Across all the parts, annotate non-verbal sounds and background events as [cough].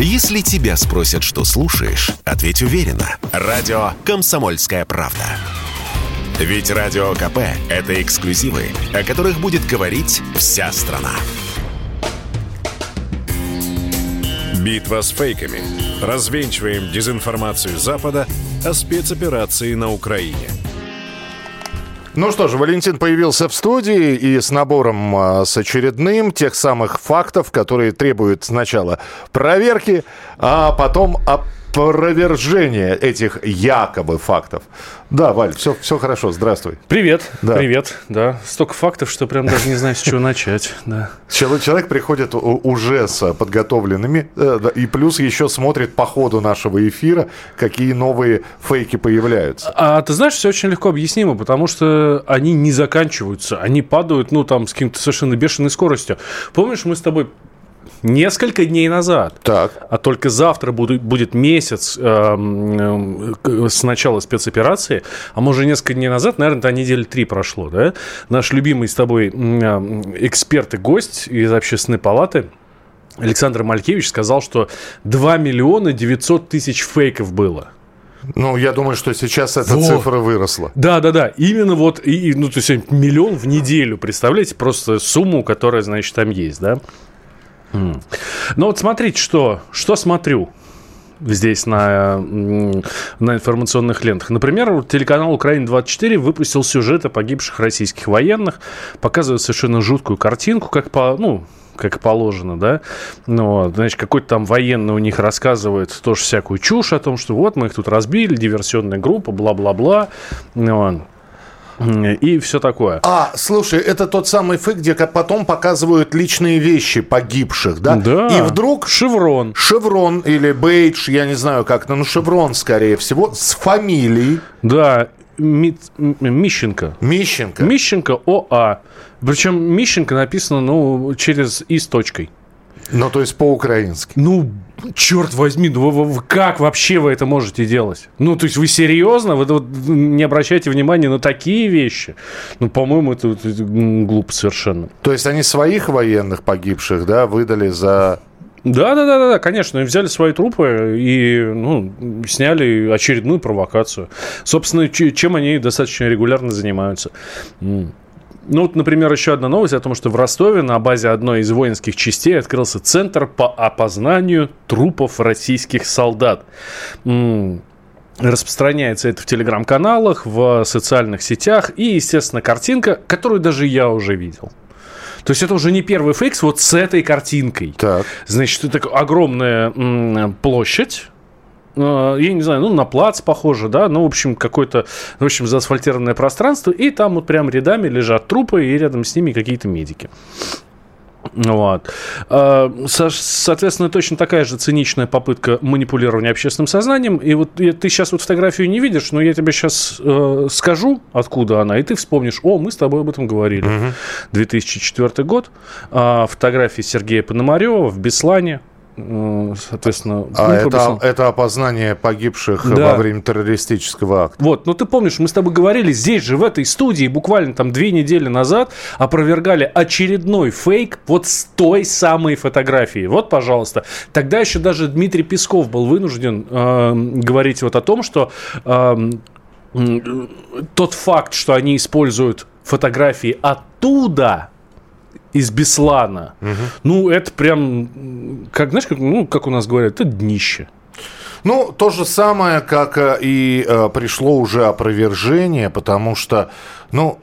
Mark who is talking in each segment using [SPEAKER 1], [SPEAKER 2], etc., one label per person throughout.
[SPEAKER 1] Если тебя спросят, что слушаешь, ответь уверенно. Радио «Комсомольская правда». Ведь Радио КП – это эксклюзивы, о которых будет говорить вся страна.
[SPEAKER 2] Битва с фейками. Развенчиваем дезинформацию Запада о спецоперации на Украине.
[SPEAKER 3] Ну что же, Валентин появился в студии и с набором, а, с очередным тех самых фактов, которые требуют сначала проверки, а потом опровержения этих якобы фактов. Да, Валь, все, все хорошо, здравствуй.
[SPEAKER 4] Привет, да. привет, да. Столько фактов, что прям даже не знаю, с чего начать, да.
[SPEAKER 3] Человек приходит уже с подготовленными, э, и плюс еще смотрит по ходу нашего эфира, какие новые фейки появляются.
[SPEAKER 4] А ты знаешь, все очень легко объяснимо, потому что они не заканчиваются, они падают, ну, там, с каким-то совершенно бешеной скоростью. Помнишь, мы с тобой несколько дней назад.
[SPEAKER 3] Так.
[SPEAKER 4] А только завтра будет, будет месяц э, э, с начала спецоперации, а может несколько дней назад, наверное, то недели три прошло, да? Наш любимый с тобой э, эксперт и гость из общественной палаты Александр Малькевич сказал, что 2 миллиона 900 тысяч фейков было.
[SPEAKER 3] Ну, я думаю, что сейчас эта вот. цифра выросла.
[SPEAKER 4] Да, да, да. Именно вот, и, ну, то есть миллион в неделю, представляете, просто сумму, которая, значит, там есть, да? Mm. Ну вот смотрите, что, что смотрю здесь на, на информационных лентах. Например, телеканал «Украина-24» выпустил сюжет о погибших российских военных, показывает совершенно жуткую картинку, как по, ну, как положено, да. Ну, значит, какой-то там военный у них рассказывает тоже всякую чушь о том, что вот мы их тут разбили, диверсионная группа, бла-бла-бла. Ну, и все такое.
[SPEAKER 3] А, слушай, это тот самый фейк, где потом показывают личные вещи погибших, да?
[SPEAKER 4] Да.
[SPEAKER 3] И вдруг...
[SPEAKER 4] Шеврон.
[SPEAKER 3] Шеврон или бейдж, я не знаю как, ну шеврон, скорее всего, с фамилией.
[SPEAKER 4] Да, Ми... Мищенко.
[SPEAKER 3] Мищенко.
[SPEAKER 4] Мищенко ОА. Причем Мищенко написано, ну, через «и» с точкой.
[SPEAKER 3] Ну, то есть по-украински.
[SPEAKER 4] Ну, черт возьми, ну вы, вы, как вообще вы это можете делать? Ну, то есть вы серьезно? Вы вот, не обращаете внимания на такие вещи? Ну, по-моему, это, это глупо совершенно.
[SPEAKER 3] То есть они своих военных погибших, да, выдали за
[SPEAKER 4] да, да, да, да, конечно. Взяли свои трупы и ну, сняли очередную провокацию. Собственно, чем они достаточно регулярно занимаются. Ну, вот, например, еще одна новость о том, что в Ростове на базе одной из воинских частей открылся центр по опознанию трупов российских солдат. Распространяется это в телеграм-каналах, в социальных сетях и, естественно, картинка, которую даже я уже видел. То есть это уже не первый фейкс вот с этой картинкой.
[SPEAKER 3] Так.
[SPEAKER 4] Значит, это огромная м- площадь, я не знаю, ну, на плац похоже, да, ну, в общем, какое-то, в общем, заасфальтированное пространство, и там вот прям рядами лежат трупы, и рядом с ними какие-то медики. Вот. Э, соответственно, точно такая же циничная попытка манипулирования общественным сознанием. И вот ты сейчас вот фотографию не видишь, но я тебе сейчас э, скажу, откуда она, и ты вспомнишь, о, мы с тобой об этом говорили. Угу. 2004 год. Э, фотографии Сергея Пономарева в Беслане соответственно...
[SPEAKER 3] А это, это опознание погибших да. во время террористического акта.
[SPEAKER 4] Вот, ну ты помнишь, мы с тобой говорили здесь же, в этой студии, буквально там две недели назад опровергали очередной фейк вот с той самой фотографии. Вот, пожалуйста. Тогда еще даже Дмитрий Песков был вынужден э, говорить вот о том, что э, тот факт, что они используют фотографии оттуда, из Беслана. Угу. Ну, это прям, как, знаешь, как, ну, как у нас говорят, это днище.
[SPEAKER 3] Ну, то же самое, как э, и э, пришло уже опровержение, потому что, ну,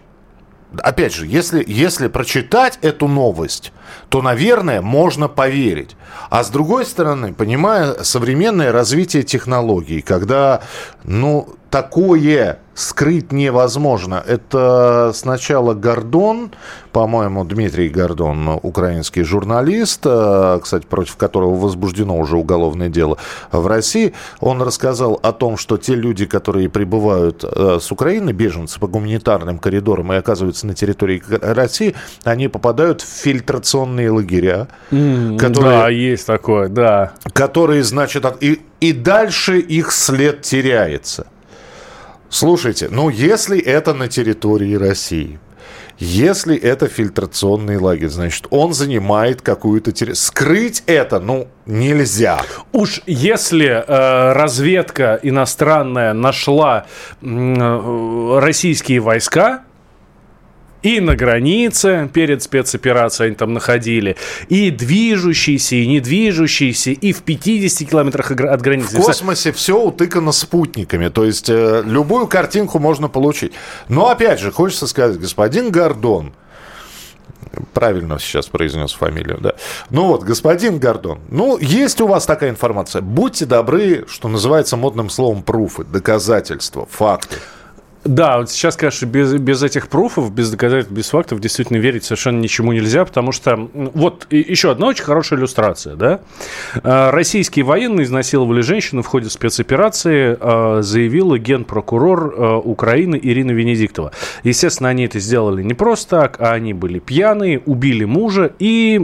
[SPEAKER 3] опять же, если, если прочитать эту новость, то, наверное, можно поверить. А с другой стороны, понимая современное развитие технологий, когда, ну, такое скрыть невозможно. Это сначала Гордон, по-моему, Дмитрий Гордон, украинский журналист, э, кстати, против которого возбуждено уже уголовное дело в России. Он рассказал о том, что те люди, которые прибывают э, с Украины, беженцы по гуманитарным коридорам и оказываются на территории России, они попадают в фильтрационные лагеря.
[SPEAKER 4] Mm, которые, да, есть такое, да.
[SPEAKER 3] Которые, значит, и, и дальше их след теряется. Слушайте, ну если это на территории России, Если это фильтрационный лагерь, значит, он занимает какую-то территорию. Скрыть это, ну, нельзя.
[SPEAKER 4] Уж если э, разведка иностранная нашла э, российские войска, и на границе перед спецоперацией они там находили, и движущиеся, и недвижущиеся, и в 50 километрах от границы.
[SPEAKER 3] В космосе все утыкано спутниками, то есть э, любую картинку можно получить. Но опять же, хочется сказать, господин Гордон, правильно сейчас произнес фамилию, да. Ну вот, господин Гордон, ну, есть у вас такая информация. Будьте добры, что называется модным словом, пруфы, доказательства, факты.
[SPEAKER 4] Да, вот сейчас, конечно, без, без этих пруфов, без доказательств, без фактов действительно верить совершенно ничему нельзя, потому что вот еще одна очень хорошая иллюстрация, да. А, российские военные изнасиловали женщину в ходе спецоперации, а, заявила генпрокурор а, Украины Ирина Венедиктова. Естественно, они это сделали не просто так, а они были пьяные, убили мужа и,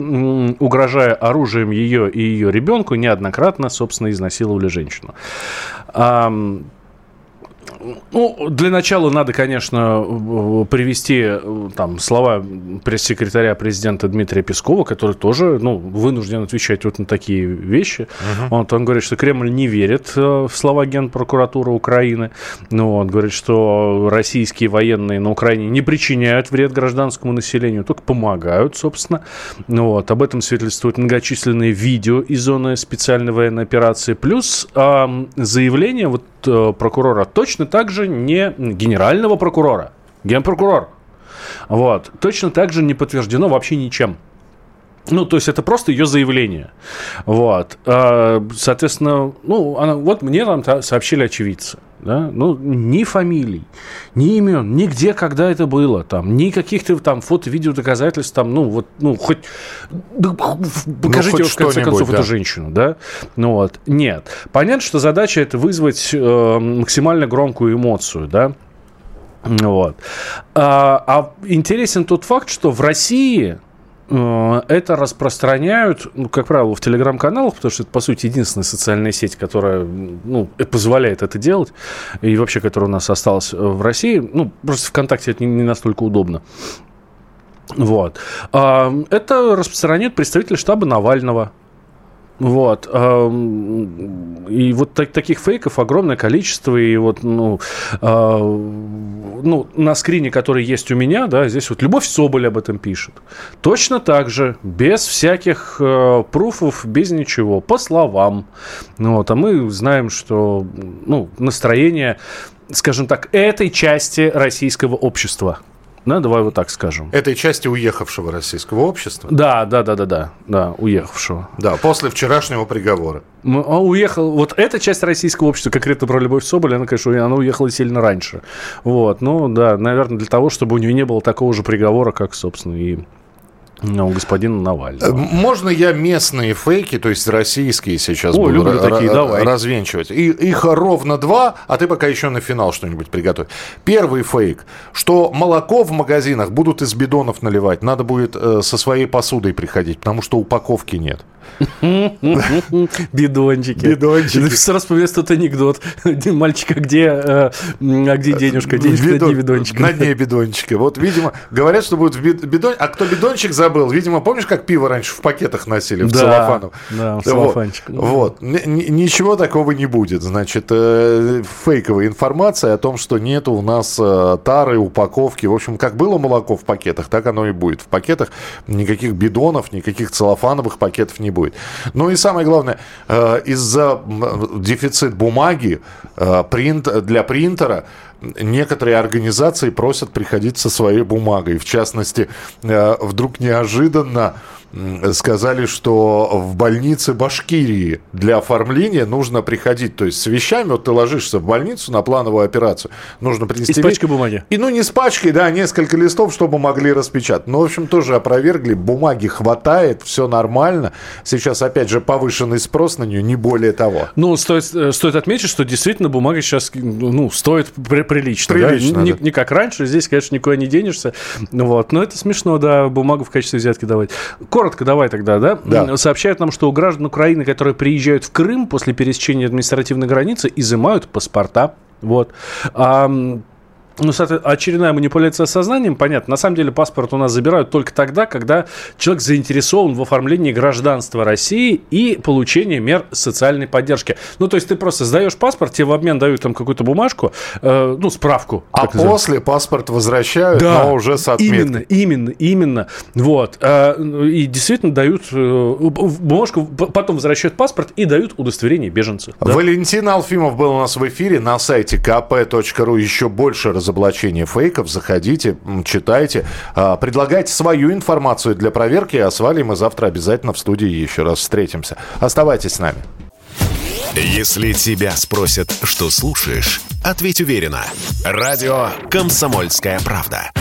[SPEAKER 4] угрожая оружием ее и ее ребенку, неоднократно, собственно, изнасиловали женщину. Ну, для начала надо, конечно, привести э, там слова пресс-секретаря президента Дмитрия Пескова, который тоже, ну, вынужден отвечать вот на такие вещи. Uh-huh. Он там говорит, что Кремль не верит э, в слова Генпрокуратуры Украины. Ну, он говорит, что российские военные на Украине не причиняют вред гражданскому населению, только помогают, собственно. Ну, вот. Об этом свидетельствуют многочисленные видео из зоны специальной военной операции. Плюс э, заявление вот э, прокурора точно также не генерального прокурора, генпрокурор. Вот. Точно так же не подтверждено вообще ничем. Ну, то есть это просто ее заявление. Вот. А, соответственно, ну, она, вот мне там сообщили очевидцы. Да? Ну, ни фамилий, ни имен, нигде, когда это было, там, ни каких-то там фото-видео доказательств, там, ну, вот, ну, хоть да, покажите, ну, хоть в конце концов, да. эту женщину, да? Ну, вот, нет. Понятно, что задача это вызвать э, максимально громкую эмоцию, да? Вот. А, а интересен тот факт, что в России это распространяют, ну, как правило, в телеграм-каналах, потому что это, по сути, единственная социальная сеть, которая ну, позволяет это делать, и вообще, которая у нас осталась в России. Ну, просто ВКонтакте это не настолько удобно. Вот. Это распространяют представители штаба Навального. Вот. И вот так, таких фейков огромное количество. И вот, ну, а, ну, на скрине, который есть у меня, да, здесь вот Любовь Соболь об этом пишет. Точно так же, без всяких э, пруфов, без ничего, по словам. Ну, вот. А мы знаем, что, ну, настроение, скажем так, этой части российского общества – да, давай вот так скажем.
[SPEAKER 3] Этой части уехавшего российского общества?
[SPEAKER 4] Да, да, да, да, да, да, уехавшего.
[SPEAKER 3] Да, после вчерашнего приговора.
[SPEAKER 4] А уехал, вот эта часть российского общества, конкретно про Любовь Соболь, она, конечно, она уехала сильно раньше. Вот, ну, да, наверное, для того, чтобы у нее не было такого же приговора, как, собственно, и у господина Навального. Э,
[SPEAKER 3] можно я местные фейки, то есть российские сейчас О, буду такие, давай. развенчивать? И, их ровно два, а ты пока еще на финал что-нибудь приготовь. Первый фейк, что молоко в магазинах будут из бидонов наливать. Надо будет э, со своей посудой приходить, потому что упаковки нет. [laughs]
[SPEAKER 4] Бидончики.
[SPEAKER 3] Бидончики.
[SPEAKER 4] Сразу вспоминается тот анекдот. [laughs] Мальчик, а где, э, а где денежка? Денежка на дне бидончика.
[SPEAKER 3] На дне бидончика. Вот, видимо, говорят, что будет бидон... А кто бидончик забыл? Видимо, помнишь, как пиво раньше в пакетах носили, в целлофану?
[SPEAKER 4] Да, в целлофанчик.
[SPEAKER 3] Вот. Ничего такого не будет. Значит, э, фейковая информация о том, что нет у нас э, тары, упаковки. В общем, как было молоко в пакетах, так оно и будет. В пакетах никаких бидонов, никаких целлофановых пакетов не будет. Ну и самое главное, э, из-за дефицит бумаги э, принт, для принтера некоторые организации просят приходить со своей бумагой. В частности, э, вдруг неожиданно сказали, что в больнице Башкирии для оформления нужно приходить, то есть с вещами, вот ты ложишься в больницу на плановую операцию, нужно принести... И
[SPEAKER 4] с пачкой бумаги.
[SPEAKER 3] И ну не с пачкой, да, несколько листов, чтобы могли распечатать. Ну, в общем, тоже опровергли, бумаги хватает, все нормально. Сейчас, опять же, повышенный спрос на нее, не более того.
[SPEAKER 4] Ну, стоит, э, стоит отметить, что действительно бумага сейчас, ну, стоит при, прилично. Прилично, да? Не, не как раньше, здесь, конечно, никуда не денешься. Вот. Но это смешно, да, бумагу в качестве взятки давать коротко давай тогда, да? да? Сообщают нам, что у граждан Украины, которые приезжают в Крым после пересечения административной границы, изымают паспорта. Вот. А, Ну, очередная манипуляция сознанием, понятно. На самом деле паспорт у нас забирают только тогда, когда человек заинтересован в оформлении гражданства России и получении мер социальной поддержки. Ну, то есть ты просто сдаешь паспорт, тебе в обмен дают там какую-то бумажку, э, ну, справку.
[SPEAKER 3] А после паспорт возвращают, да, но уже с отметкой.
[SPEAKER 4] Именно, именно, именно. Вот. Э, и действительно дают э, бумажку, потом возвращают паспорт и дают удостоверение беженцев.
[SPEAKER 3] Да? Валентин Алфимов был у нас в эфире на сайте kp.ru. Еще больше разработок разоблачения фейков. Заходите, читайте, а, предлагайте свою информацию для проверки, а с Валей мы завтра обязательно в студии еще раз встретимся. Оставайтесь с нами.
[SPEAKER 1] Если тебя спросят, что слушаешь, ответь уверенно. Радио «Комсомольская правда».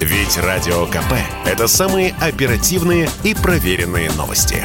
[SPEAKER 1] Ведь Радио КП – это самые оперативные и проверенные новости.